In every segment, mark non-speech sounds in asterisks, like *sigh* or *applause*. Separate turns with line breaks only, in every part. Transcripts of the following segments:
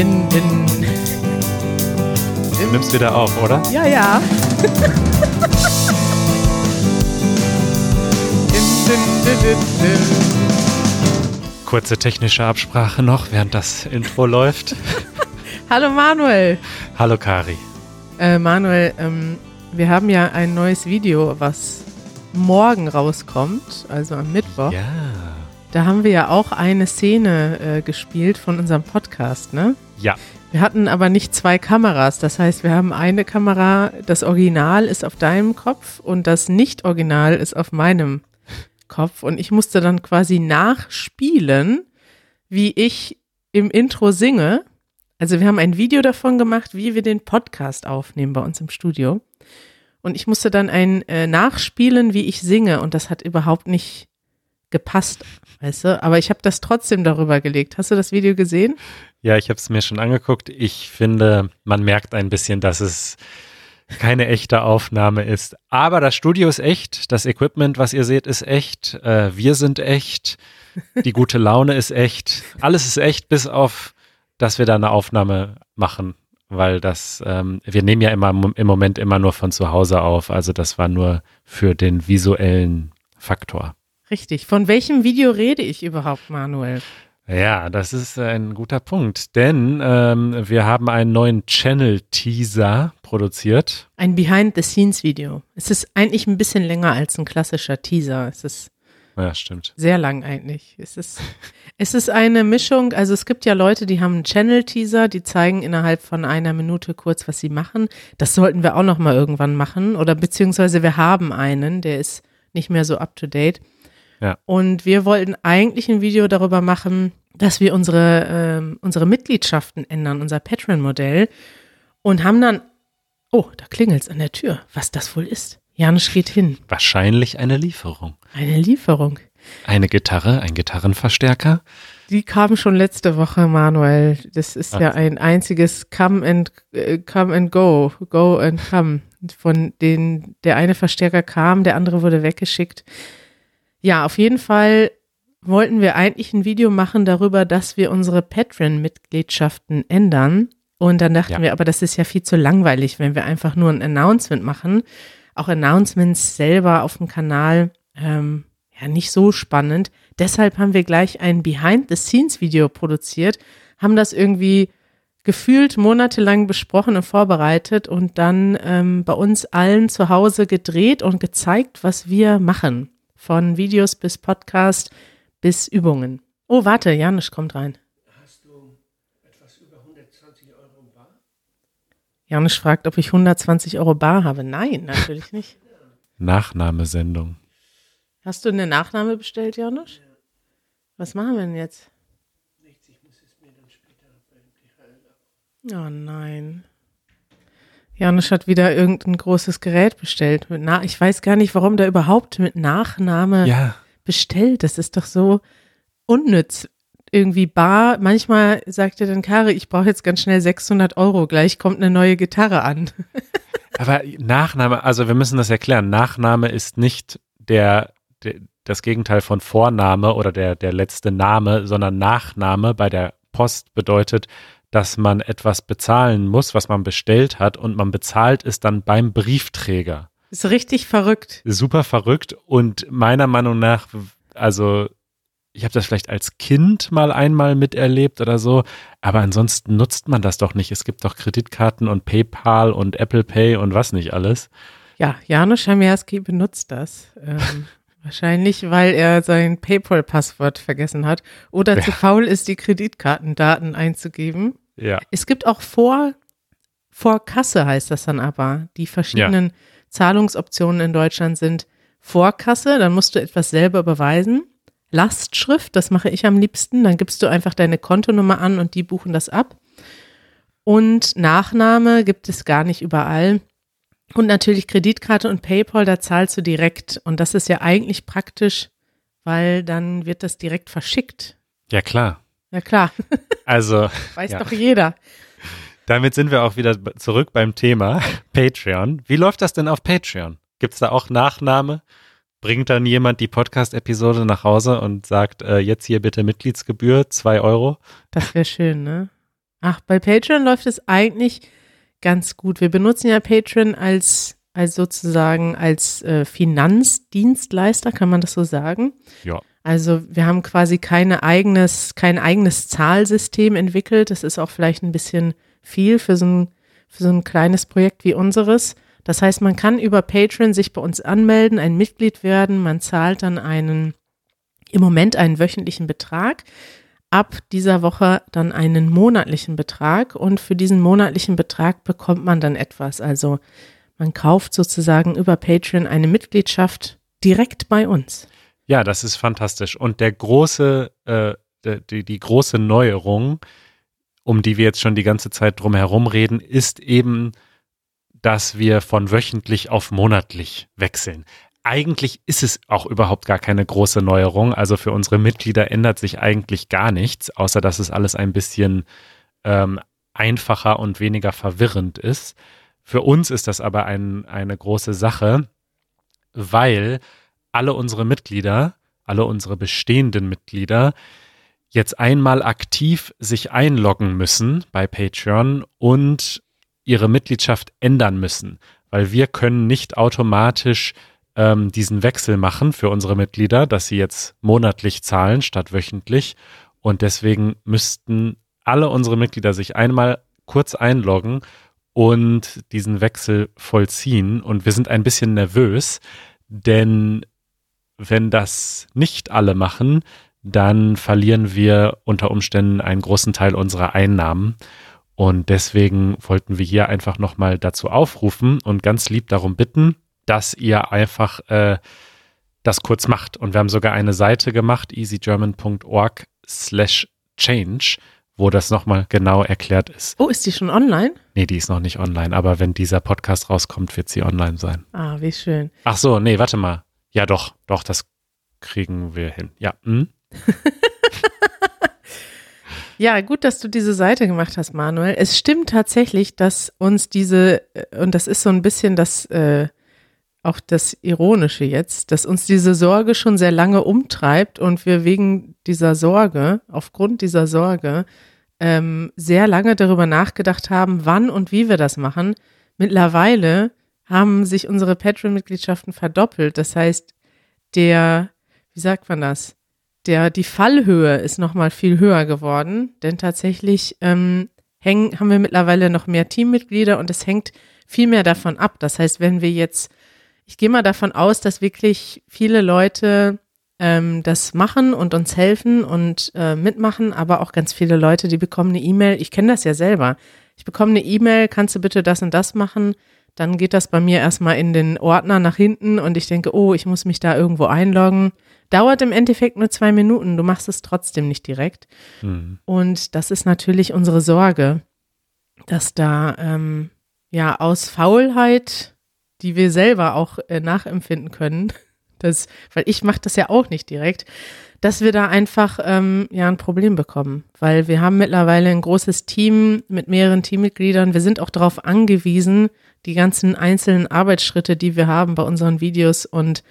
bin, bin.
Du nimmst wieder auf, oder?
Ja, ja. *laughs*
Kurze technische Absprache noch, während das Intro läuft. *laughs*
Hallo Manuel.
Hallo Kari.
Äh, Manuel, ähm, wir haben ja ein neues Video, was morgen rauskommt, also am Mittwoch.
Ja.
Da haben wir ja auch eine Szene äh, gespielt von unserem Podcast, ne?
Ja.
Wir hatten aber nicht zwei Kameras. Das heißt, wir haben eine Kamera, das Original ist auf deinem Kopf und das Nicht-Original ist auf meinem Kopf. Und ich musste dann quasi nachspielen, wie ich im Intro singe. Also wir haben ein Video davon gemacht, wie wir den Podcast aufnehmen bei uns im Studio. Und ich musste dann ein äh, nachspielen, wie ich singe. Und das hat überhaupt nicht gepasst, weißt du? Aber ich habe das trotzdem darüber gelegt. Hast du das Video gesehen?
Ja, ich habe es mir schon angeguckt. Ich finde, man merkt ein bisschen, dass es keine echte Aufnahme ist. Aber das Studio ist echt, das Equipment, was ihr seht, ist echt. Äh, wir sind echt. Die gute Laune ist echt. Alles ist echt, bis auf, dass wir da eine Aufnahme machen. Weil das, ähm, wir nehmen ja immer im Moment immer nur von zu Hause auf. Also das war nur für den visuellen Faktor.
Richtig. Von welchem Video rede ich überhaupt, Manuel?
Ja, das ist ein guter Punkt, denn ähm, wir haben einen neuen Channel-Teaser produziert.
Ein Behind-the-Scenes-Video. Es ist eigentlich ein bisschen länger als ein klassischer Teaser. Es ist
Ja, stimmt.
sehr lang eigentlich. Es ist, es ist eine Mischung, also es gibt ja Leute, die haben einen Channel-Teaser, die zeigen innerhalb von einer Minute kurz, was sie machen. Das sollten wir auch noch mal irgendwann machen oder beziehungsweise wir haben einen, der ist nicht mehr so up-to-date.
Ja.
Und wir wollten eigentlich ein Video darüber machen, dass wir unsere, ähm, unsere Mitgliedschaften ändern, unser Patreon-Modell und haben dann, oh, da klingelt's an der Tür, was das wohl ist. Janusz geht hin.
Wahrscheinlich eine Lieferung.
Eine Lieferung.
Eine Gitarre, ein Gitarrenverstärker.
Die kam schon letzte Woche, Manuel. Das ist
Ach.
ja ein einziges Come and äh, Come and Go, Go and Come. Von denen der eine Verstärker kam, der andere wurde weggeschickt. Ja, auf jeden Fall wollten wir eigentlich ein Video machen darüber, dass wir unsere Patreon-Mitgliedschaften ändern. Und dann dachten
Ja.
wir, aber das ist ja viel zu langweilig, wenn wir einfach nur ein Announcement machen. Auch Announcements selber auf dem Kanal, ähm, ja, nicht so spannend. Deshalb haben wir gleich ein Behind-the-Scenes-Video produziert, haben das irgendwie gefühlt monatelang besprochen und vorbereitet und dann ähm, bei uns allen zu Hause gedreht und gezeigt, was wir machen. Von Videos bis Podcast bis Übungen. Oh, warte, Janusz kommt rein. Janusz fragt, ob ich 120 Euro bar habe. Nein, natürlich *laughs* nicht.
Nachnahmesendung.
Hast du eine Nachname bestellt, Janusz? Was machen wir denn jetzt? Oh nein. Janusz hat wieder irgendein großes Gerät bestellt. Mit Na ich weiß gar nicht, warum der überhaupt mit Nachname
Ja,
bestellt. Das ist doch so unnütz. Irgendwie bar. Manchmal sagt er dann, Kari, ich brauche jetzt ganz schnell 600 Euro. Gleich kommt eine neue Gitarre an. *laughs*
aber Nachname, also wir müssen das erklären. Nachname ist nicht der, der das Gegenteil von Vorname oder der, der letzte Name, sondern Nachname bei der Post bedeutet, dass man etwas bezahlen muss, was man bestellt hat und man bezahlt es dann beim Briefträger.
Ist richtig verrückt.
super verrückt und meiner Meinung nach, also ich habe das vielleicht als Kind mal einmal miterlebt oder so, aber ansonsten nutzt man das doch nicht. Es gibt doch Kreditkarten und PayPal und Apple Pay und was nicht alles.
Ja, Janusz Schamiarski benutzt das. Ähm, *laughs* wahrscheinlich, weil er sein PayPal-Passwort vergessen hat oder zu
Ja.
faul ist, die Kreditkartendaten einzugeben.
Ja.
Es gibt auch vor, vor Kasse heißt das dann aber. Die verschiedenen Zahlungsoptionen in Deutschland sind Vorkasse, dann musst du etwas selber beweisen. Lastschrift, das mache ich am liebsten. Dann gibst du einfach deine Kontonummer an und die buchen das ab. Und Nachname gibt es gar nicht überall. Und natürlich Kreditkarte und PayPal, da zahlst du direkt. Und das ist ja eigentlich praktisch, weil dann wird das direkt verschickt.
Ja, klar.
Ja klar,
Also, *laughs*
weiß
Ja.
doch jeder.
damit sind wir auch wieder zurück beim Thema *laughs* Patreon. Wie läuft das denn auf Patreon? Gibt es da auch Nachname? Bringt dann jemand die Podcast-Episode nach Hause und sagt, äh, jetzt hier bitte Mitgliedsgebühr, zwei Euro?
Das wäre schön, ne? Ach, bei Patreon läuft es eigentlich ganz gut. Wir benutzen ja Patreon als, als sozusagen als äh, Finanzdienstleister, kann man das so sagen?
Ja.
Also wir haben quasi keine eigenes, kein eigenes Zahlsystem entwickelt. Das ist auch vielleicht ein bisschen viel für so ein, für so ein kleines Projekt wie unseres. Das heißt, man kann über Patreon sich bei uns anmelden, ein Mitglied werden. Man zahlt dann einen, im Moment einen wöchentlichen Betrag. Ab dieser Woche dann einen monatlichen Betrag. Und für diesen monatlichen Betrag bekommt man dann etwas. Also man kauft sozusagen über Patreon eine Mitgliedschaft direkt bei uns.
Ja, das ist fantastisch. Und der große, äh, die, die große Neuerung, um die wir jetzt schon die ganze Zeit drum herum reden, ist eben, dass wir von wöchentlich auf monatlich wechseln. Eigentlich ist es auch überhaupt gar keine große Neuerung. Also für unsere Mitglieder ändert sich eigentlich gar nichts, außer dass es alles ein bisschen ähm, einfacher und weniger verwirrend ist. Für uns ist das aber ein, eine große Sache, weil alle unsere Mitglieder, alle unsere bestehenden Mitglieder jetzt einmal aktiv sich einloggen müssen bei Patreon und ihre Mitgliedschaft ändern müssen, weil wir können nicht automatisch ähm, diesen Wechsel machen für unsere Mitglieder, dass sie jetzt monatlich zahlen statt wöchentlich. Und deswegen müssten alle unsere Mitglieder sich einmal kurz einloggen und diesen Wechsel vollziehen. Und wir sind ein bisschen nervös, denn wenn das nicht alle machen, dann verlieren wir unter Umständen einen großen Teil unserer Einnahmen. Und deswegen wollten wir hier einfach nochmal dazu aufrufen und ganz lieb darum bitten, dass ihr einfach äh, das kurz macht. Und wir haben sogar eine Seite gemacht, easygerman.org slash change, wo das nochmal genau erklärt ist.
Oh, ist die schon online?
Nee, die ist noch nicht online, aber wenn dieser Podcast rauskommt, wird sie online sein.
Ah, wie schön.
Ach so, nee, warte mal. Ja, doch, doch, das kriegen wir hin. Ja. Hm? *laughs*
ja, gut, dass du diese Seite gemacht hast, Manuel. Es stimmt tatsächlich, dass uns diese, äh, und das ist so ein bisschen das, äh, auch das Ironische jetzt, dass uns diese Sorge schon sehr lange umtreibt und wir wegen dieser Sorge, aufgrund dieser Sorge, ähm, sehr lange darüber nachgedacht haben, wann und wie wir das machen. Mittlerweile haben sich unsere Patreon-Mitgliedschaften verdoppelt. Das heißt, der, wie sagt man das? Der, die Fallhöhe ist nochmal viel höher geworden, denn tatsächlich ähm, hängen, haben wir mittlerweile noch mehr Teammitglieder und es hängt viel mehr davon ab. Das heißt, wenn wir jetzt, ich gehe mal davon aus, dass wirklich viele Leute ähm, das machen und uns helfen und äh, mitmachen, aber auch ganz viele Leute, die bekommen eine E-Mail. Ich kenne das ja selber. Ich bekomme eine E-Mail, kannst du bitte das und das machen? Dann geht das bei mir erstmal in den Ordner nach hinten und ich denke, oh, ich muss mich da irgendwo einloggen. Dauert im Endeffekt nur zwei Minuten, du machst es trotzdem nicht direkt. Mhm. Und das ist natürlich unsere Sorge, dass da ähm, ja aus Faulheit, die wir selber auch äh, nachempfinden können, das, weil ich mache das ja auch nicht direkt, dass wir da einfach ähm, ja ein Problem bekommen, weil wir haben mittlerweile ein großes Team mit mehreren Teammitgliedern. Wir sind auch darauf angewiesen, die ganzen einzelnen Arbeitsschritte, die wir haben bei unseren Videos und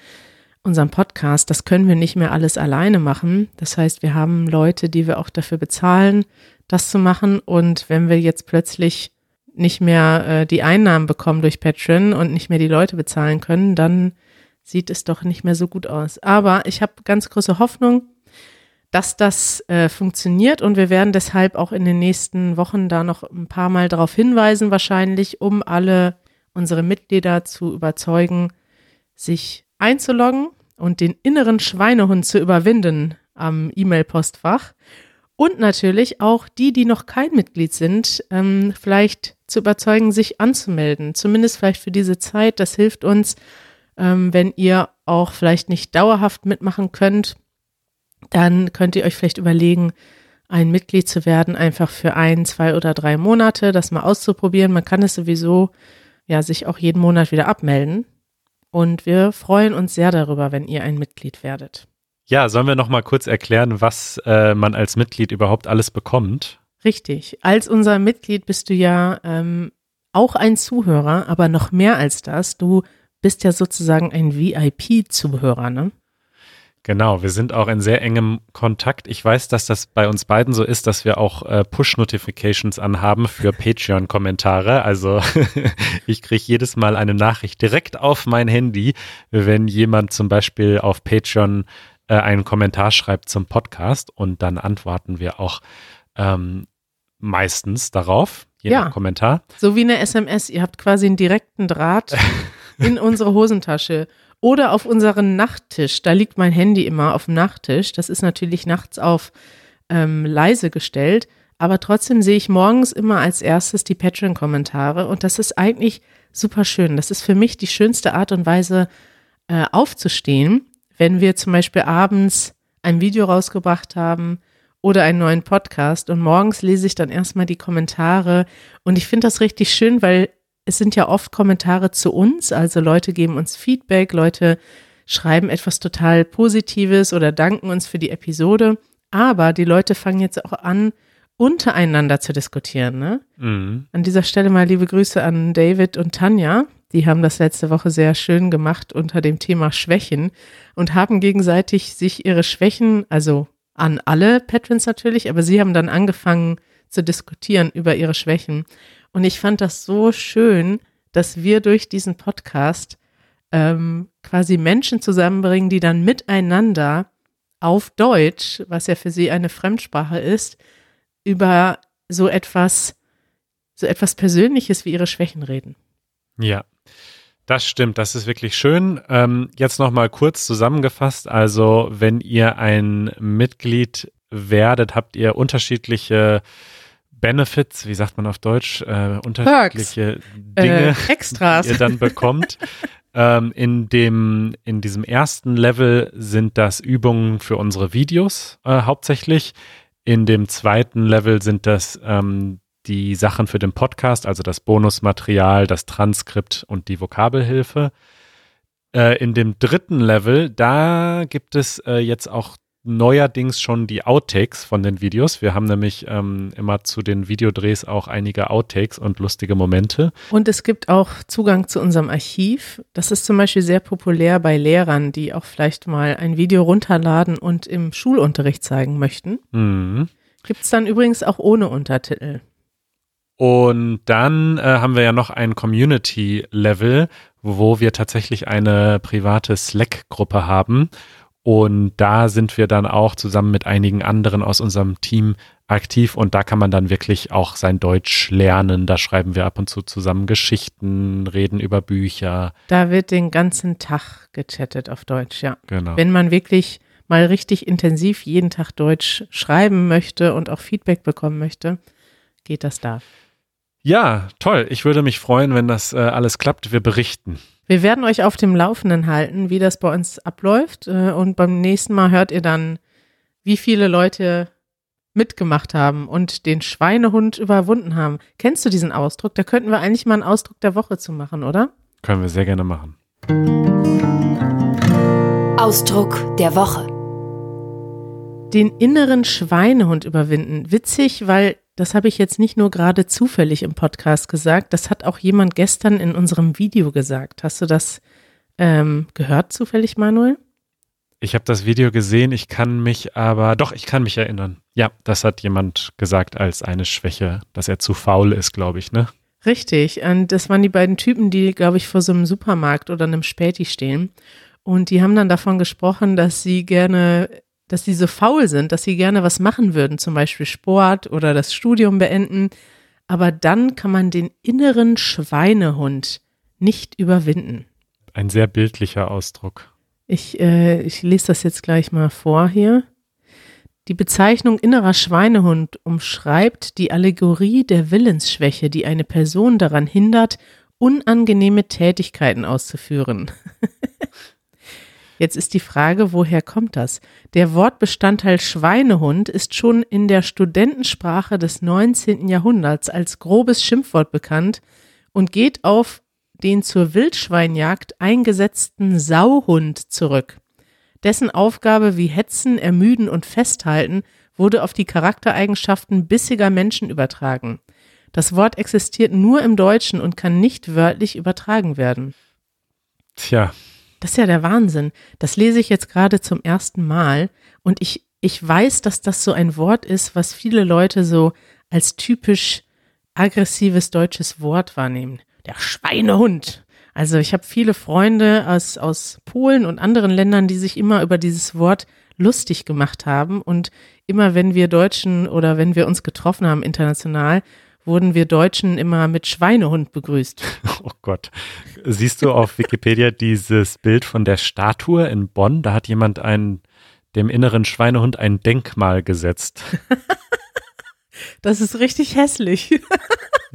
unserem Podcast, das können wir nicht mehr alles alleine machen. Das heißt, wir haben Leute, die wir auch dafür bezahlen, das zu machen. Und wenn wir jetzt plötzlich nicht mehr äh, die Einnahmen bekommen durch Patreon und nicht mehr die Leute bezahlen können, dann sieht es doch nicht mehr so gut aus. Aber ich habe ganz große Hoffnung, dass das äh, funktioniert und wir werden deshalb auch in den nächsten Wochen da noch ein paar Mal darauf hinweisen, wahrscheinlich, um alle unsere Mitglieder zu überzeugen, sich einzuloggen und den inneren Schweinehund zu überwinden am E-Mail-Postfach. Und natürlich auch die, die noch kein Mitglied sind, ähm, vielleicht zu überzeugen, sich anzumelden. Zumindest vielleicht für diese Zeit. Das hilft uns, ähm, wenn ihr auch vielleicht nicht dauerhaft mitmachen könnt, dann könnt ihr euch vielleicht überlegen, ein Mitglied zu werden, einfach für ein, zwei oder drei Monate, das mal auszuprobieren. Man kann es sowieso ja sich auch jeden Monat wieder abmelden. Und wir freuen uns sehr darüber, wenn ihr ein Mitglied werdet.
Ja, sollen wir noch mal kurz erklären, was äh, man als Mitglied überhaupt alles bekommt?
Richtig. Als unser Mitglied bist du ja ähm, auch ein Zuhörer, aber noch mehr als das. Du bist ja sozusagen ein VIP-Zuhörer, ne?
Genau, wir sind auch in sehr engem Kontakt. Ich weiß, dass das bei uns beiden so ist, dass wir auch äh, Push-Notifications anhaben für Patreon-Kommentare. Also *laughs* ich kriege jedes Mal eine Nachricht direkt auf mein Handy, wenn jemand zum Beispiel auf Patreon äh, einen Kommentar schreibt zum Podcast und dann antworten wir auch ähm, meistens darauf, je
Ja.
nach Kommentar.
So wie eine SMS. Ihr habt quasi einen direkten Draht *laughs* in unsere Hosentasche oder auf unseren Nachttisch. Da liegt mein Handy immer auf dem Nachttisch. Das ist natürlich nachts auf ähm, leise gestellt. Aber trotzdem sehe ich morgens immer als erstes die Patreon-Kommentare. Und das ist eigentlich super schön. Das ist für mich die schönste Art und Weise, äh, aufzustehen, wenn wir zum Beispiel abends ein Video rausgebracht haben oder einen neuen Podcast und morgens lese ich dann erstmal die Kommentare und ich finde das richtig schön, weil es sind ja oft Kommentare zu uns, also Leute geben uns Feedback, Leute schreiben etwas total Positives oder danken uns für die Episode, aber die Leute fangen jetzt auch an, untereinander zu diskutieren. Ne?
Mhm.
An dieser Stelle mal liebe Grüße an David und Tanja. Die haben das letzte Woche sehr schön gemacht unter dem Thema Schwächen und haben gegenseitig sich ihre Schwächen, also an alle Patrons natürlich, aber sie haben dann angefangen zu diskutieren über ihre Schwächen. Und ich fand das so schön, dass wir durch diesen Podcast ähm, quasi Menschen zusammenbringen, die dann miteinander auf Deutsch, was ja für sie eine Fremdsprache ist, über so etwas, so etwas Persönliches wie ihre Schwächen reden.
Ja, das stimmt. Das ist wirklich schön. Ähm, jetzt nochmal kurz zusammengefasst. Also, wenn ihr ein Mitglied werdet, habt ihr unterschiedliche Benefits, wie sagt man auf Deutsch, äh, unterschiedliche Dinge,
Äh, *laughs* Extras.
die ihr dann bekommt. ähm, in dem, in diesem ersten Level sind das Übungen für unsere Videos äh, hauptsächlich. In dem zweiten Level sind das ähm, die Sachen für den Podcast, also das Bonusmaterial, das Transkript und die Vokabelhilfe. Äh, in dem dritten Level, da gibt es äh, jetzt auch neuerdings schon die Outtakes von den Videos. Wir haben nämlich ähm, immer zu den Videodrehs auch einige Outtakes und lustige Momente.
Und es gibt auch Zugang zu unserem Archiv. Das ist zum Beispiel sehr populär bei Lehrern, die auch vielleicht mal ein Video runterladen und im Schulunterricht zeigen möchten.
Mhm.
Gibt es dann übrigens auch ohne Untertitel.
Und dann äh, haben wir ja noch ein Community-Level, wo wir tatsächlich eine private Slack-Gruppe haben. Und da sind wir dann auch zusammen mit einigen anderen aus unserem Team aktiv und da kann man dann wirklich auch sein Deutsch lernen. Da schreiben wir ab und zu zusammen Geschichten, reden über Bücher.
Da wird den ganzen Tag gechattet auf Deutsch, ja.
Genau.
Wenn man wirklich mal richtig intensiv jeden Tag Deutsch schreiben möchte und auch Feedback bekommen möchte, geht das da.
Ja, toll. Ich würde mich freuen, wenn das äh, alles klappt. Wir berichten.
Wir werden euch auf dem Laufenden halten, wie das bei uns abläuft. äh, Und beim nächsten Mal hört ihr dann, wie viele Leute mitgemacht haben und den Schweinehund überwunden haben. Kennst du diesen Ausdruck? Da könnten wir eigentlich mal einen Ausdruck der Woche zu machen, oder?
Können wir sehr gerne machen.
Ausdruck der Woche.
Den inneren Schweinehund überwinden. Witzig, weil das habe ich jetzt nicht nur gerade zufällig im Podcast gesagt, das hat auch jemand gestern in unserem Video gesagt. Hast du das ähm, gehört zufällig, Manuel?
Ich habe das Video gesehen, ich kann mich aber, doch, ich kann mich erinnern. Ja, das hat jemand gesagt als eine Schwäche, dass er zu faul ist, glaube ich, ne?
Richtig. Und das waren die beiden Typen, die, glaube ich, vor so einem Supermarkt oder einem Späti stehen. Und die haben dann davon gesprochen, dass sie gerne, dass sie so faul sind, dass sie gerne was machen würden, zum Beispiel Sport oder das Studium beenden. Aber dann kann man den inneren Schweinehund nicht überwinden.
Ein sehr bildlicher Ausdruck.
Ich, äh, ich lese das jetzt gleich mal vor hier. Die Bezeichnung innerer Schweinehund umschreibt die Allegorie der Willensschwäche, die eine Person daran hindert, unangenehme Tätigkeiten auszuführen. *laughs* Jetzt ist die Frage, woher kommt das? Der Wortbestandteil Schweinehund ist schon in der Studentensprache des 19. Jahrhunderts als grobes Schimpfwort bekannt und geht auf den zur Wildschweinjagd eingesetzten Sauhund zurück. Dessen Aufgabe wie Hetzen, Ermüden und Festhalten wurde auf die Charaktereigenschaften bissiger Menschen übertragen. Das Wort existiert nur im Deutschen und kann nicht wörtlich übertragen werden.
Tja,
Das ist ja der Wahnsinn. Das lese ich jetzt gerade zum ersten Mal und ich, ich weiß, dass das so ein Wort ist, was viele Leute so als typisch aggressives deutsches Wort wahrnehmen. Der Schweinehund. Also ich habe viele Freunde aus, aus Polen und anderen Ländern, die sich immer über dieses Wort lustig gemacht haben. Und immer wenn wir Deutschen oder wenn wir uns getroffen haben international, wurden wir Deutschen immer mit Schweinehund begrüßt. *laughs*
Oh Gott. Siehst du auf Wikipedia dieses Bild von der Statue in Bonn? Da hat jemand einen, dem inneren Schweinehund ein Denkmal gesetzt. *laughs*
Das ist richtig hässlich. *laughs*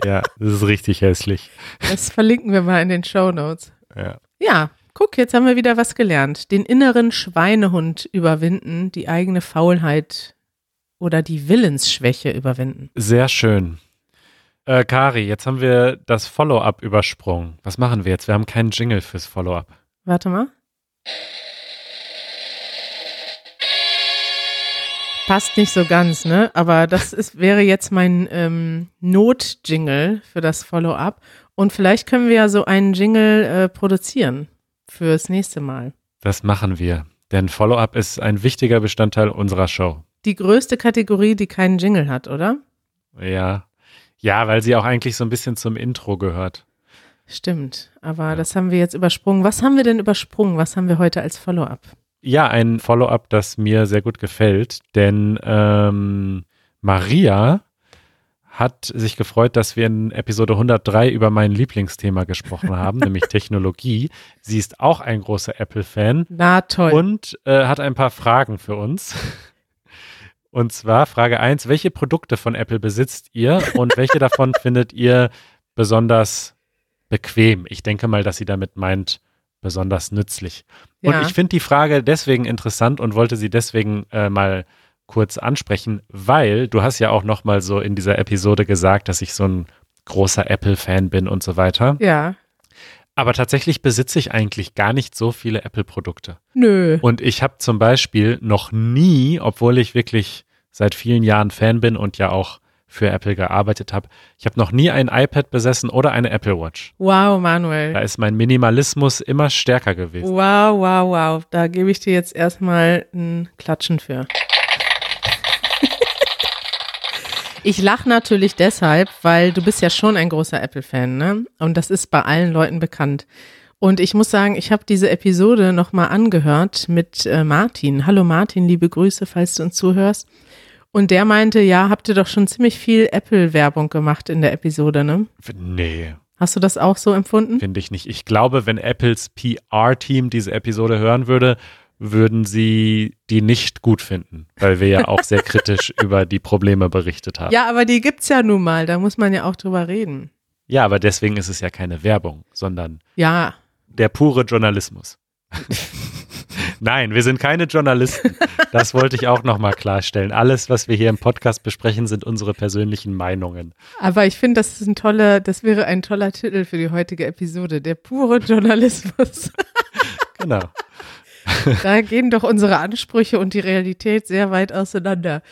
Ja, das ist richtig hässlich.
Das verlinken wir mal in den Show Notes.
Ja.
Ja, guck, jetzt haben wir wieder was gelernt. Den inneren Schweinehund überwinden, die eigene Faulheit oder die Willensschwäche überwinden.
Sehr schön. Äh, Kari, jetzt haben wir das Follow-up übersprungen. Was machen wir jetzt? Wir haben keinen Jingle fürs Follow-up.
Warte mal. Passt nicht so ganz, ne? Aber das ist, wäre jetzt mein ähm, Not-Jingle für das Follow-up. Und vielleicht können wir ja so einen Jingle äh, produzieren fürs nächste Mal.
Das machen wir. Denn Follow-up ist ein wichtiger Bestandteil unserer Show.
Die größte Kategorie, die keinen Jingle hat, oder?
Ja. Ja, weil sie auch eigentlich so ein bisschen zum Intro gehört.
Stimmt. Aber das haben wir jetzt übersprungen. Was haben wir denn übersprungen? Was haben wir heute als Follow-up?
Ja, ein Follow-up, das mir sehr gut gefällt, denn ähm, Maria hat sich gefreut, dass wir in Episode 103 über mein Lieblingsthema gesprochen *laughs* haben, nämlich Technologie. Sie ist auch ein großer Apple-Fan
Na toll.
und äh, hat ein paar Fragen für uns. Und zwar Frage 1, welche Produkte von Apple besitzt ihr und welche davon *laughs* findet ihr besonders bequem? Ich denke mal, dass sie damit meint, besonders nützlich. Und
Ja.
ich finde die Frage deswegen interessant und wollte sie deswegen äh, mal kurz ansprechen, weil du hast ja auch noch mal so in dieser Episode gesagt, dass ich so ein großer Apple-Fan bin und so weiter.
ja.
Aber tatsächlich besitze ich eigentlich gar nicht so viele Apple-Produkte.
Nö.
Und ich habe zum Beispiel noch nie, obwohl ich wirklich seit vielen Jahren Fan bin und ja auch für Apple gearbeitet habe, ich habe noch nie ein iPad besessen oder eine Apple Watch.
Wow,
Da
Manuel.
ist mein Minimalismus immer stärker gewesen.
Wow, wow, wow. Da gebe ich dir jetzt erstmal ein Klatschen für. Ich lache natürlich deshalb, weil du bist ja schon ein großer Apple-Fan, ne? Und das ist bei allen Leuten bekannt. Und ich muss sagen, ich habe diese Episode nochmal angehört mit äh, Martin. Hallo Martin, liebe Grüße, falls du uns zuhörst. Und der meinte, ja, habt ihr doch schon ziemlich viel Apple-Werbung gemacht in der Episode, ne?
Nee,
Hast du das auch so empfunden?
finde ich nicht. Ich glaube, wenn Apples PR-Team diese Episode hören würde, würden sie die nicht gut finden, weil wir ja auch sehr *laughs* kritisch über die Probleme berichtet haben.
Ja, aber die gibt's ja nun mal, da muss man ja auch drüber reden.
ja, aber deswegen ist es ja keine Werbung, sondern
Ja,
der pure Journalismus. *laughs* Nein, wir sind keine Journalisten. Das wollte ich auch nochmal klarstellen. Alles, was wir hier im Podcast besprechen, sind unsere persönlichen Meinungen.
aber ich finde, das ist ein toller, das wäre ein toller Titel für die heutige Episode, der pure Journalismus. *laughs*
Genau.
da gehen doch unsere Ansprüche und die Realität sehr weit auseinander.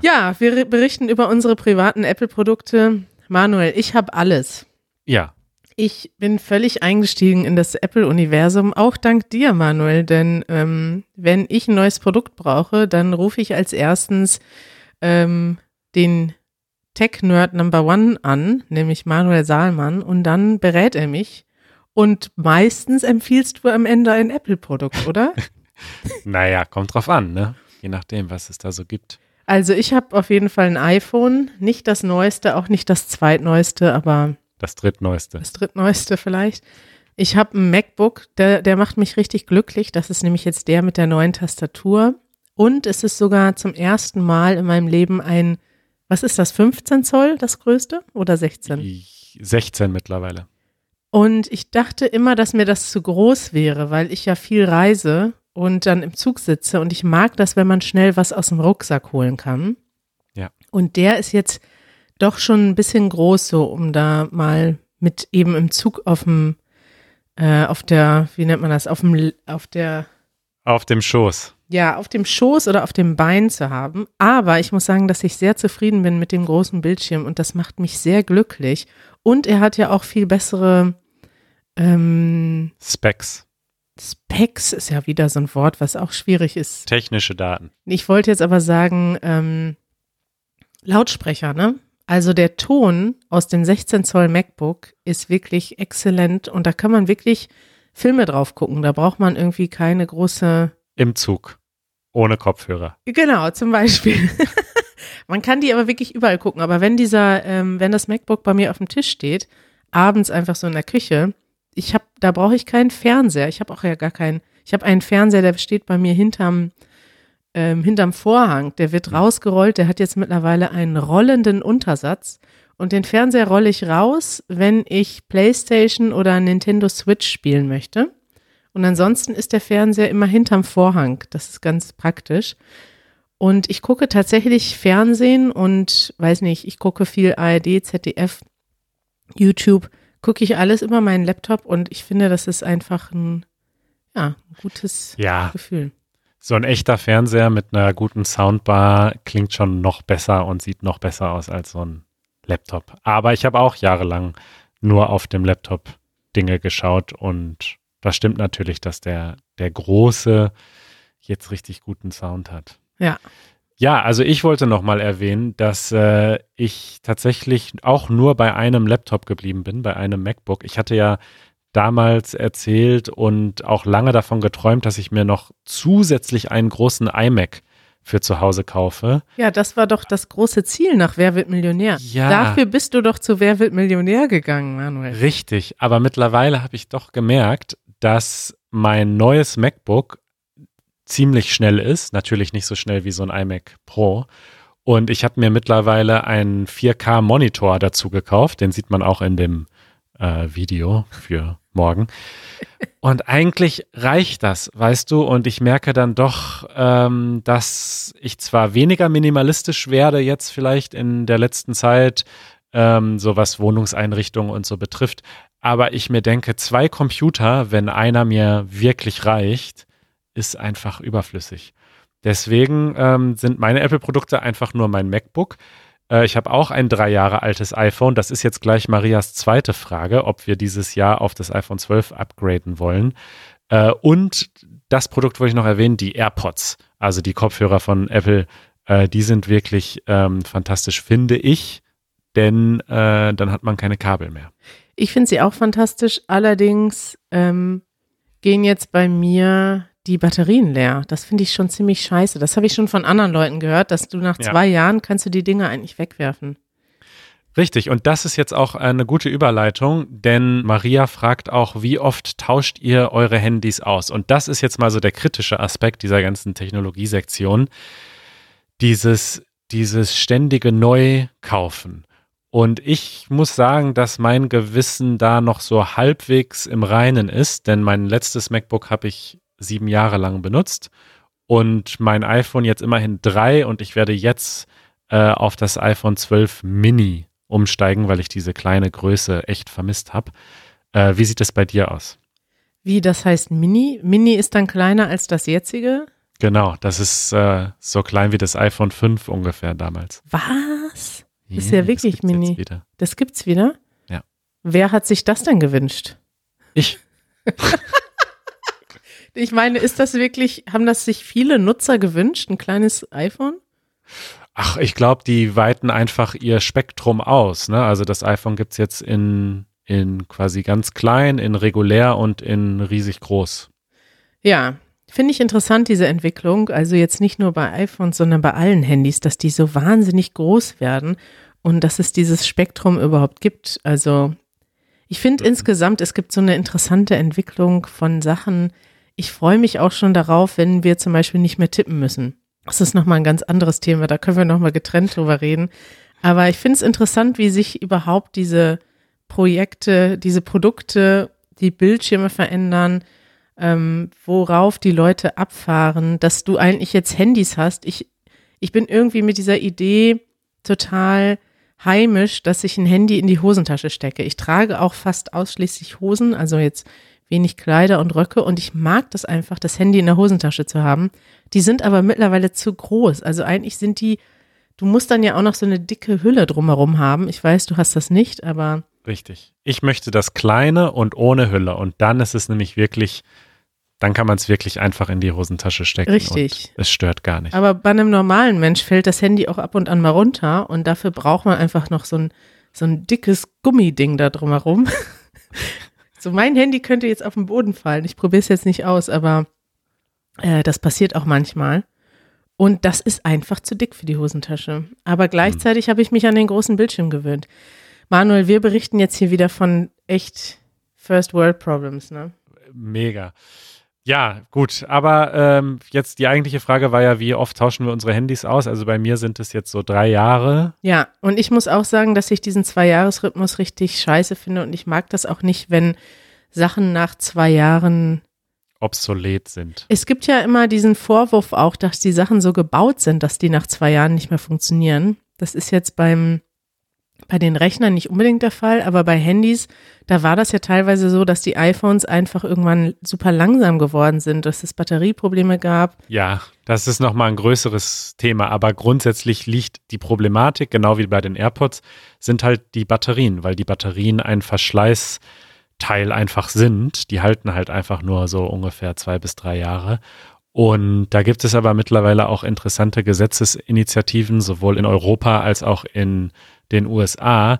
Ja, wir re- berichten über unsere privaten Apple-Produkte. Manuel, ich habe alles.
Ja,
Ich bin völlig eingestiegen in das Apple-Universum, auch dank dir, Manuel. Denn ähm, wenn ich ein neues Produkt brauche, dann rufe ich als erstens ähm, den Tech-Nerd Number One an, nämlich Manuel Saalmann, und dann berät er mich. Und meistens empfiehlst du am Ende ein Apple-Produkt, oder? *laughs*
naja, kommt drauf an, ne? Je nachdem, was es da so gibt.
also ich habe auf jeden Fall ein iPhone, nicht das neueste, auch nicht das zweitneueste, aber
Das drittneueste.
das drittneueste vielleicht. Ich habe ein MacBook, der, der macht mich richtig glücklich. Das ist nämlich jetzt der mit der neuen Tastatur. Und es ist sogar zum ersten Mal in meinem Leben ein, was ist das, 15 Zoll, das größte oder 16?
Ich- 16 mittlerweile.
Und ich dachte immer, dass mir das zu groß wäre, weil ich ja viel reise und dann im Zug sitze und ich mag das, wenn man schnell was aus dem Rucksack holen kann.
Ja.
Und der ist jetzt doch schon ein bisschen groß, so um da mal mit eben im Zug auf dem, äh, auf der, wie nennt man das, auf dem, auf der,
Auf dem Schoß.
ja, auf dem Schoß oder auf dem Bein zu haben. Aber ich muss sagen, dass ich sehr zufrieden bin mit dem großen Bildschirm und das macht mich sehr glücklich. Und er hat ja auch viel bessere, ähm,
Specs.
Specs ist ja wieder so ein Wort, was auch schwierig ist.
Technische Daten.
Ich wollte jetzt aber sagen, ähm, Lautsprecher, ne? Also der Ton aus dem 16 Zoll MacBook ist wirklich exzellent und da kann man wirklich Filme drauf gucken. Da braucht man irgendwie keine große.
Im Zug. Ohne Kopfhörer.
Genau, zum Beispiel. *laughs* man kann die aber wirklich überall gucken. Aber wenn dieser, ähm, wenn das MacBook bei mir auf dem Tisch steht, abends einfach so in der Küche, ich habe, da brauche ich keinen Fernseher. Ich habe auch ja gar keinen. Ich habe einen Fernseher, der steht bei mir hinterm, ähm, hinterm Vorhang. Der wird rausgerollt. Der hat jetzt mittlerweile einen rollenden Untersatz. Und den Fernseher rolle ich raus, wenn ich PlayStation oder Nintendo Switch spielen möchte. Und ansonsten ist der Fernseher immer hinterm Vorhang. Das ist ganz praktisch. Und ich gucke tatsächlich Fernsehen und weiß nicht, ich gucke viel ARD, ZDF, YouTube gucke ich alles über meinen Laptop und ich finde, das ist einfach ein, ja, ein gutes
Ja.
Gefühl.
So ein echter Fernseher mit einer guten Soundbar klingt schon noch besser und sieht noch besser aus als so ein Laptop. Aber ich habe auch jahrelang nur auf dem Laptop Dinge geschaut und das stimmt natürlich, dass der, der große jetzt richtig guten Sound hat.
Ja.
Ja, also ich wollte noch mal erwähnen, dass äh, ich tatsächlich auch nur bei einem Laptop geblieben bin, bei einem MacBook. Ich hatte ja damals erzählt und auch lange davon geträumt, dass ich mir noch zusätzlich einen großen iMac für zu Hause kaufe.
Ja, das war doch das große Ziel nach Wer wird Millionär.
Ja.
Dafür bist du doch zu Wer wird Millionär gegangen, Manuel.
Richtig, aber mittlerweile habe ich doch gemerkt, dass mein neues MacBook ziemlich schnell ist, natürlich nicht so schnell wie so ein iMac Pro. Und ich habe mir mittlerweile einen 4K-Monitor dazu gekauft, den sieht man auch in dem äh, Video für morgen. Und eigentlich reicht das, weißt du, und ich merke dann doch, ähm, dass ich zwar weniger minimalistisch werde jetzt vielleicht in der letzten Zeit, ähm, so was Wohnungseinrichtungen und so betrifft, aber ich mir denke, zwei Computer, wenn einer mir wirklich reicht, ist einfach überflüssig. Deswegen ähm, sind meine Apple-Produkte einfach nur mein MacBook. Äh, ich habe auch ein drei Jahre altes iPhone. Das ist jetzt gleich Marias zweite Frage, ob wir dieses Jahr auf das iPhone 12 upgraden wollen. Äh, und das Produkt wollte ich noch erwähnen, die AirPods, also die Kopfhörer von Apple. Äh, die sind wirklich ähm, fantastisch, finde ich, denn äh, dann hat man keine Kabel mehr.
Ich finde sie auch fantastisch. Allerdings ähm, gehen jetzt bei mir die Batterien leer. Das finde ich schon ziemlich scheiße. Das habe ich schon von anderen Leuten gehört, dass du nach
Ja.
zwei Jahren kannst du die Dinge eigentlich wegwerfen.
Richtig, und das ist jetzt auch eine gute Überleitung, denn Maria fragt auch, wie oft tauscht ihr eure Handys aus? Und das ist jetzt mal so der kritische Aspekt dieser ganzen Technologiesektion. Dieses, dieses ständige Neukaufen. Und ich muss sagen, dass mein Gewissen da noch so halbwegs im Reinen ist, denn mein letztes MacBook habe ich sieben Jahre lang benutzt und mein iPhone jetzt immerhin drei und ich werde jetzt äh, auf das iPhone 12 Mini umsteigen, weil ich diese kleine Größe echt vermisst habe. Äh, wie sieht es bei dir aus?
Wie, das heißt Mini? Mini ist dann kleiner als das jetzige?
Genau, das ist äh, so klein wie das iPhone 5 ungefähr damals.
Was? Ist ja wirklich
gibt's jetzt
mini.
Wieder.
Das gibt's wieder?
Ja.
Wer hat sich das denn gewünscht?
Ich. *laughs*
Ich meine, ist das wirklich, haben das sich viele Nutzer gewünscht, ein kleines iPhone?
Ach, ich glaube, die weiten einfach ihr Spektrum aus. Ne? Also das iPhone gibt's jetzt in, in quasi ganz klein, in regulär und in riesig groß.
Ja, finde ich interessant, diese Entwicklung. Also jetzt nicht nur bei iPhones, sondern bei allen Handys, dass die so wahnsinnig groß werden und dass es dieses Spektrum überhaupt gibt. Also ich finde insgesamt, es gibt so eine interessante Entwicklung von Sachen. Ich freue mich auch schon darauf, wenn wir zum Beispiel nicht mehr tippen müssen. Das ist nochmal ein ganz anderes Thema, da können wir nochmal getrennt drüber reden. Aber ich finde es interessant, wie sich überhaupt diese Projekte, diese Produkte, die Bildschirme verändern, ähm, worauf die Leute abfahren, dass du eigentlich jetzt Handys hast. Ich, ich bin irgendwie mit dieser Idee total heimisch, dass ich ein Handy in die Hosentasche stecke. Ich trage auch fast ausschließlich Hosen, also jetzt wenig Kleider und Röcke und ich mag das einfach, das Handy in der Hosentasche zu haben. Die sind aber mittlerweile zu groß. Also eigentlich sind die, du musst dann ja auch noch so eine dicke Hülle drumherum haben. Ich weiß, du hast das nicht, aber
Richtig. Ich möchte das kleine und ohne Hülle. Und dann ist es nämlich wirklich dann kann man es wirklich einfach in die Hosentasche stecken.
Richtig.
Und es stört gar nicht.
Aber bei einem normalen Mensch fällt das Handy auch ab und an mal runter und dafür braucht man einfach noch so ein, so ein dickes Gummiding da drumherum. *laughs* so mein Handy könnte jetzt auf den Boden fallen. Ich probiere es jetzt nicht aus, aber äh, das passiert auch manchmal. Und das ist einfach zu dick für die Hosentasche. Aber gleichzeitig habe ich mich an den großen Bildschirm gewöhnt. Manuel, wir berichten jetzt hier wieder von echt First World Problems, ne?
Mega. Ja, gut. Aber ähm, jetzt die eigentliche Frage war ja, wie oft tauschen wir unsere Handys aus? Also bei mir sind es jetzt so drei Jahre.
Ja, und ich muss auch sagen, dass ich diesen Zwei-Jahres-Rhythmus richtig scheiße finde und ich mag das auch nicht, wenn Sachen nach zwei Jahren
obsolet sind.
Es gibt ja immer diesen Vorwurf auch, dass die Sachen so gebaut sind, dass die nach zwei Jahren nicht mehr funktionieren. Das ist jetzt beim bei den Rechnern nicht unbedingt der Fall, aber bei Handys, da war das ja teilweise so, dass die iPhones einfach irgendwann super langsam geworden sind, dass es Batterieprobleme gab.
Ja, das ist nochmal ein größeres Thema, aber grundsätzlich liegt die Problematik, genau wie bei den AirPods, sind halt die Batterien, weil die Batterien ein Verschleiß Teil einfach sind. Die halten halt einfach nur so ungefähr zwei bis drei Jahre. Und da gibt es aber mittlerweile auch interessante Gesetzesinitiativen, sowohl in Europa als auch in den USA,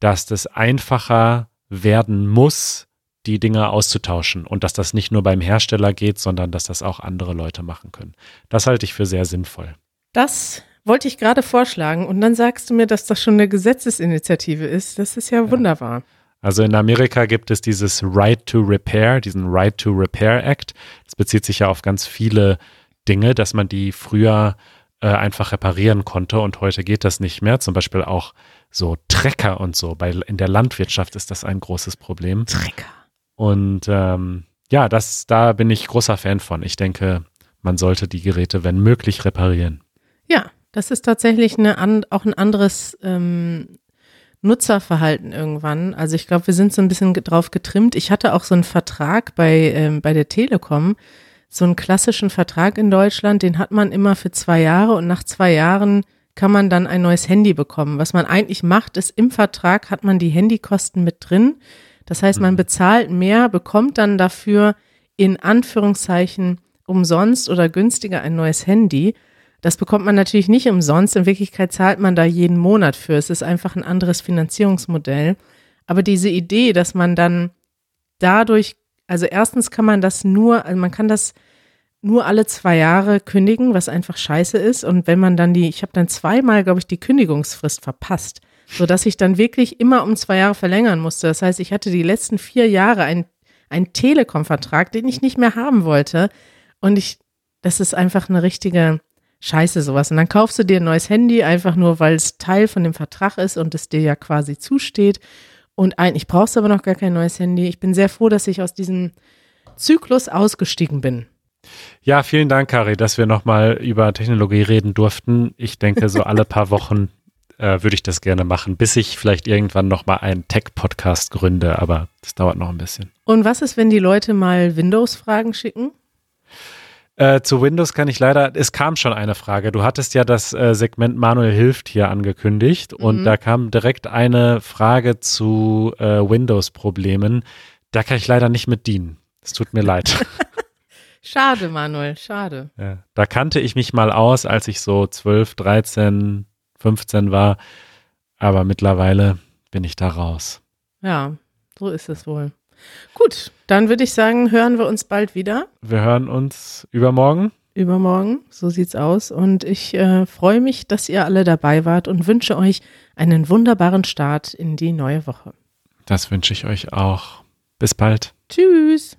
dass das einfacher werden muss, die Dinge auszutauschen und dass das nicht nur beim Hersteller geht, sondern dass das auch andere Leute machen können. Das halte ich für sehr sinnvoll.
Das wollte ich gerade vorschlagen und dann sagst du mir, dass das schon eine Gesetzesinitiative ist. Das ist ja, ja. wunderbar.
Also in Amerika gibt es dieses Right to Repair, diesen Right to Repair Act. Das bezieht sich ja auf ganz viele Dinge, dass man die früher äh, einfach reparieren konnte und heute geht das nicht mehr. Zum Beispiel auch so Trecker und so. Bei, in der Landwirtschaft ist das ein großes Problem.
Trecker.
Und ähm, ja, das, da bin ich großer Fan von. Ich denke, man sollte die Geräte, wenn möglich, reparieren.
Ja, das ist tatsächlich eine, auch ein anderes ähm, Nutzerverhalten irgendwann. Also ich glaube, wir sind so ein bisschen drauf getrimmt. Ich hatte auch so einen Vertrag bei, ähm, bei der Telekom, so einen klassischen Vertrag in Deutschland, den hat man immer für zwei Jahre und nach zwei Jahren kann man dann ein neues Handy bekommen. Was man eigentlich macht, ist im Vertrag hat man die Handykosten mit drin. Das heißt, man mhm. bezahlt mehr, bekommt dann dafür in Anführungszeichen umsonst oder günstiger ein neues Handy. Das bekommt man natürlich nicht umsonst. In Wirklichkeit zahlt man da jeden Monat für. Es ist einfach ein anderes Finanzierungsmodell. Aber diese Idee, dass man dann dadurch, also erstens kann man das nur, also man kann das nur alle zwei Jahre kündigen, was einfach scheiße ist. Und wenn man dann die, ich habe dann zweimal, glaube ich, die Kündigungsfrist verpasst, sodass ich dann wirklich immer um zwei Jahre verlängern musste. Das heißt, ich hatte die letzten vier Jahre einen, einen Telekom-Vertrag, den ich nicht mehr haben wollte. Und ich, das ist einfach eine richtige scheiße sowas. Und dann kaufst du dir ein neues Handy, einfach nur, weil es Teil von dem Vertrag ist und es dir ja quasi zusteht. Und eigentlich brauchst du aber noch gar kein neues Handy. Ich bin sehr froh, dass ich aus diesem Zyklus ausgestiegen bin.
Ja, vielen Dank, Kari, dass wir nochmal über Technologie reden durften. Ich denke, so *laughs* alle paar Wochen äh, würde ich das gerne machen, bis ich vielleicht irgendwann nochmal einen Tech-Podcast gründe, aber das dauert noch ein bisschen.
Und was ist, wenn die Leute mal Windows-Fragen schicken?
Äh, zu Windows kann ich leider, es kam schon eine Frage. Du hattest ja das äh, Segment Manuel hilft hier angekündigt mhm. und da kam direkt eine Frage zu äh, Windows-Problemen. Da kann ich leider nicht mit dienen. Es tut mir leid. *laughs* *laughs*
schade, Manuel, schade.
Ja, da kannte ich mich mal aus, als ich so 12, 13, 15 war. Aber mittlerweile bin ich da raus.
Ja, so ist es wohl. Gut, dann würde ich sagen, hören wir uns bald wieder.
Wir hören uns übermorgen.
Übermorgen, so sieht's aus. Und ich äh, freue mich, dass ihr alle dabei wart und wünsche euch einen wunderbaren Start in die neue Woche.
Das wünsche ich euch auch. Bis bald.
Tschüss.